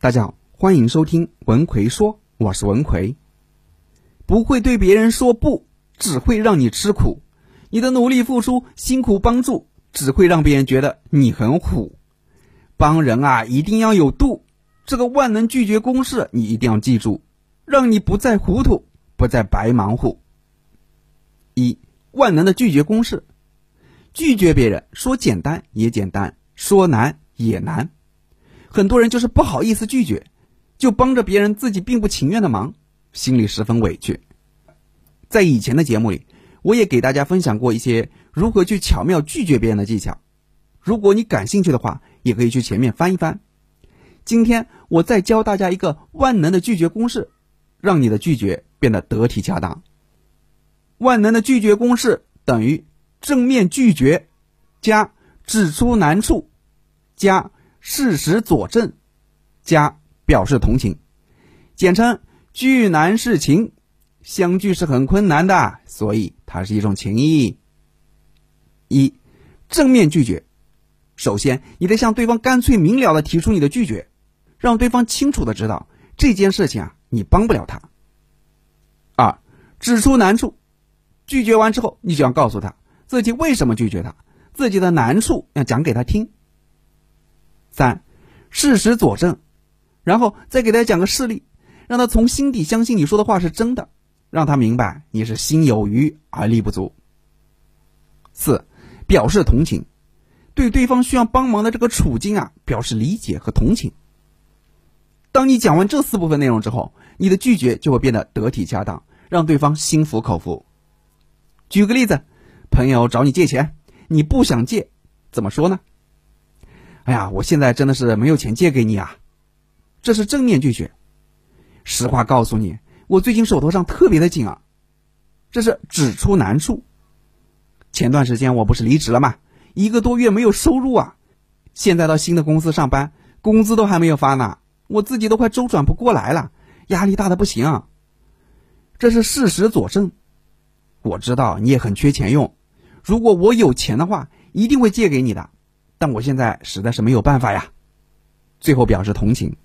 大家好，欢迎收听文奎说，我是文奎。不会对别人说不，只会让你吃苦。你的努力付出、辛苦帮助，只会让别人觉得你很虎。帮人啊，一定要有度。这个万能拒绝公式，你一定要记住，让你不再糊涂，不再白忙活。一万能的拒绝公式：拒绝别人，说简单也简单，说难也难。很多人就是不好意思拒绝，就帮着别人自己并不情愿的忙，心里十分委屈。在以前的节目里，我也给大家分享过一些如何去巧妙拒绝别人的技巧。如果你感兴趣的话，也可以去前面翻一翻。今天我再教大家一个万能的拒绝公式，让你的拒绝变得得体恰当。万能的拒绝公式等于正面拒绝加指出难处加。事实佐证，加表示同情，简称拒难事情。相聚是很困难的，所以它是一种情谊。一正面拒绝，首先你得向对方干脆明了的提出你的拒绝，让对方清楚的知道这件事情啊你帮不了他。二指出难处，拒绝完之后，你就要告诉他自己为什么拒绝他，自己的难处要讲给他听。三，事实佐证，然后再给他讲个事例，让他从心底相信你说的话是真的，让他明白你是心有余而力不足。四，表示同情，对对方需要帮忙的这个处境啊表示理解和同情。当你讲完这四部分内容之后，你的拒绝就会变得得体恰当，让对方心服口服。举个例子，朋友找你借钱，你不想借，怎么说呢？哎呀，我现在真的是没有钱借给你啊，这是正面拒绝。实话告诉你，我最近手头上特别的紧啊，这是指出难处。前段时间我不是离职了吗？一个多月没有收入啊，现在到新的公司上班，工资都还没有发呢，我自己都快周转不过来了，压力大的不行。这是事实佐证。我知道你也很缺钱用，如果我有钱的话，一定会借给你的。但我现在实在是没有办法呀。最后表示同情。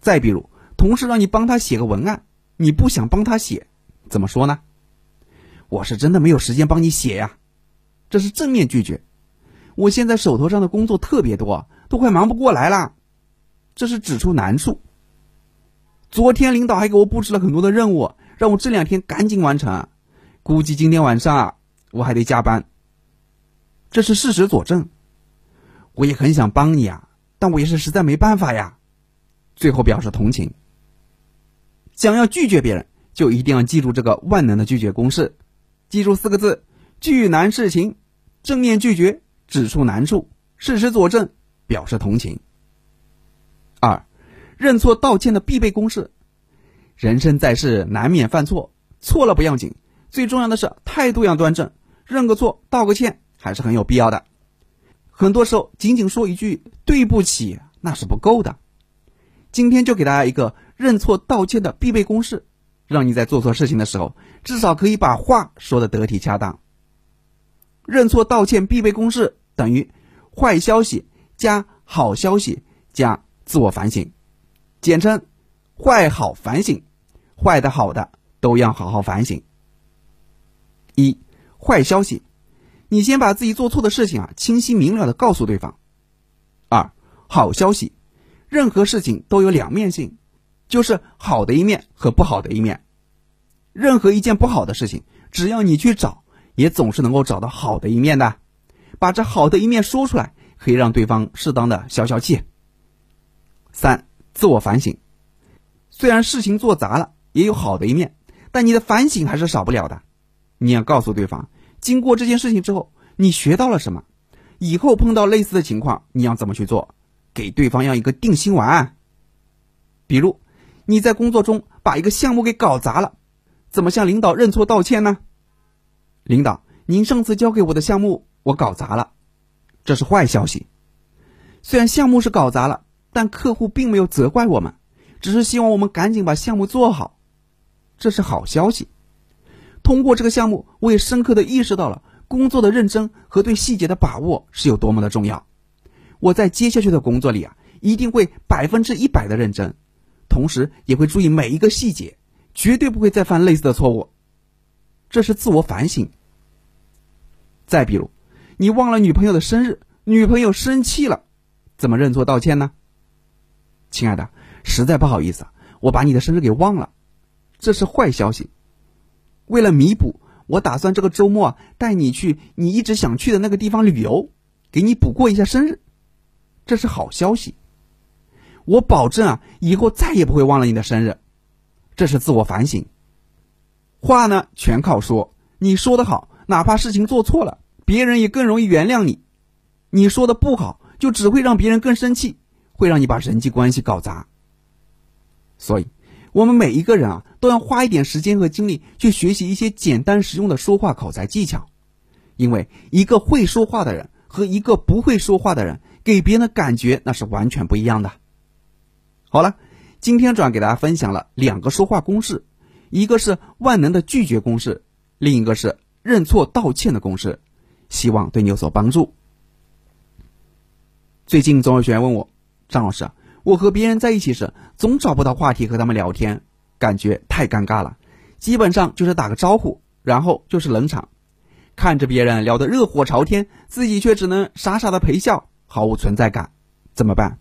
再比如，同事让你帮他写个文案，你不想帮他写，怎么说呢？我是真的没有时间帮你写呀。这是正面拒绝。我现在手头上的工作特别多，都快忙不过来了。这是指出难处。昨天领导还给我布置了很多的任务，让我这两天赶紧完成。估计今天晚上啊，我还得加班。这是事实佐证，我也很想帮你啊，但我也是实在没办法呀。最后表示同情。想要拒绝别人，就一定要记住这个万能的拒绝公式，记住四个字：拒难事情，正面拒绝，指出难处，事实佐证，表示同情。二，认错道歉的必备公式。人生在世，难免犯错，错了不要紧，最重要的是态度要端正，认个错，道个歉。还是很有必要的。很多时候，仅仅说一句“对不起”那是不够的。今天就给大家一个认错道歉的必备公式，让你在做错事情的时候，至少可以把话说的得体恰当。认错道歉必备公式等于坏消息加好消息加自我反省，简称坏好反省，坏的好的都要好好反省。一坏消息。你先把自己做错的事情啊，清晰明了的告诉对方。二，好消息，任何事情都有两面性，就是好的一面和不好的一面。任何一件不好的事情，只要你去找，也总是能够找到好的一面的。把这好的一面说出来，可以让对方适当的消消气。三，自我反省，虽然事情做砸了，也有好的一面，但你的反省还是少不了的。你要告诉对方。经过这件事情之后，你学到了什么？以后碰到类似的情况，你要怎么去做？给对方要一个定心丸。比如你在工作中把一个项目给搞砸了，怎么向领导认错道歉呢？领导，您上次交给我的项目我搞砸了，这是坏消息。虽然项目是搞砸了，但客户并没有责怪我们，只是希望我们赶紧把项目做好，这是好消息。通过这个项目，我也深刻的意识到了工作的认真和对细节的把握是有多么的重要。我在接下去的工作里啊，一定会百分之一百的认真，同时也会注意每一个细节，绝对不会再犯类似的错误。这是自我反省。再比如，你忘了女朋友的生日，女朋友生气了，怎么认错道歉呢？亲爱的，实在不好意思，我把你的生日给忘了，这是坏消息。为了弥补，我打算这个周末带你去你一直想去的那个地方旅游，给你补过一下生日，这是好消息。我保证啊，以后再也不会忘了你的生日，这是自我反省。话呢全靠说，你说的好，哪怕事情做错了，别人也更容易原谅你；你说的不好，就只会让别人更生气，会让你把人际关系搞砸。所以，我们每一个人啊，都要花一点时间和精力去学习一些简单实用的说话口才技巧，因为一个会说话的人和一个不会说话的人，给别人的感觉那是完全不一样的。好了，今天主要给大家分享了两个说话公式。一个是万能的拒绝公式，另一个是认错道歉的公式，希望对你有所帮助。最近总有学员问我，张老师，我和别人在一起时总找不到话题和他们聊天，感觉太尴尬了，基本上就是打个招呼，然后就是冷场，看着别人聊得热火朝天，自己却只能傻傻的陪笑，毫无存在感，怎么办？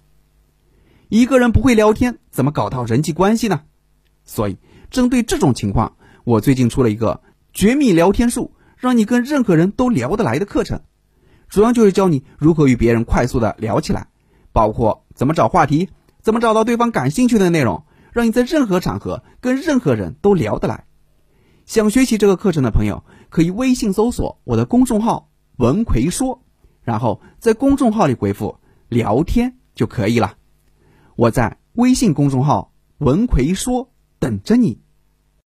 一个人不会聊天，怎么搞到人际关系呢？所以。针对这种情况，我最近出了一个绝密聊天术，让你跟任何人都聊得来的课程，主要就是教你如何与别人快速的聊起来，包括怎么找话题，怎么找到对方感兴趣的内容，让你在任何场合跟任何人都聊得来。想学习这个课程的朋友，可以微信搜索我的公众号“文奎说”，然后在公众号里回复“聊天”就可以了。我在微信公众号“文奎说”。等着你。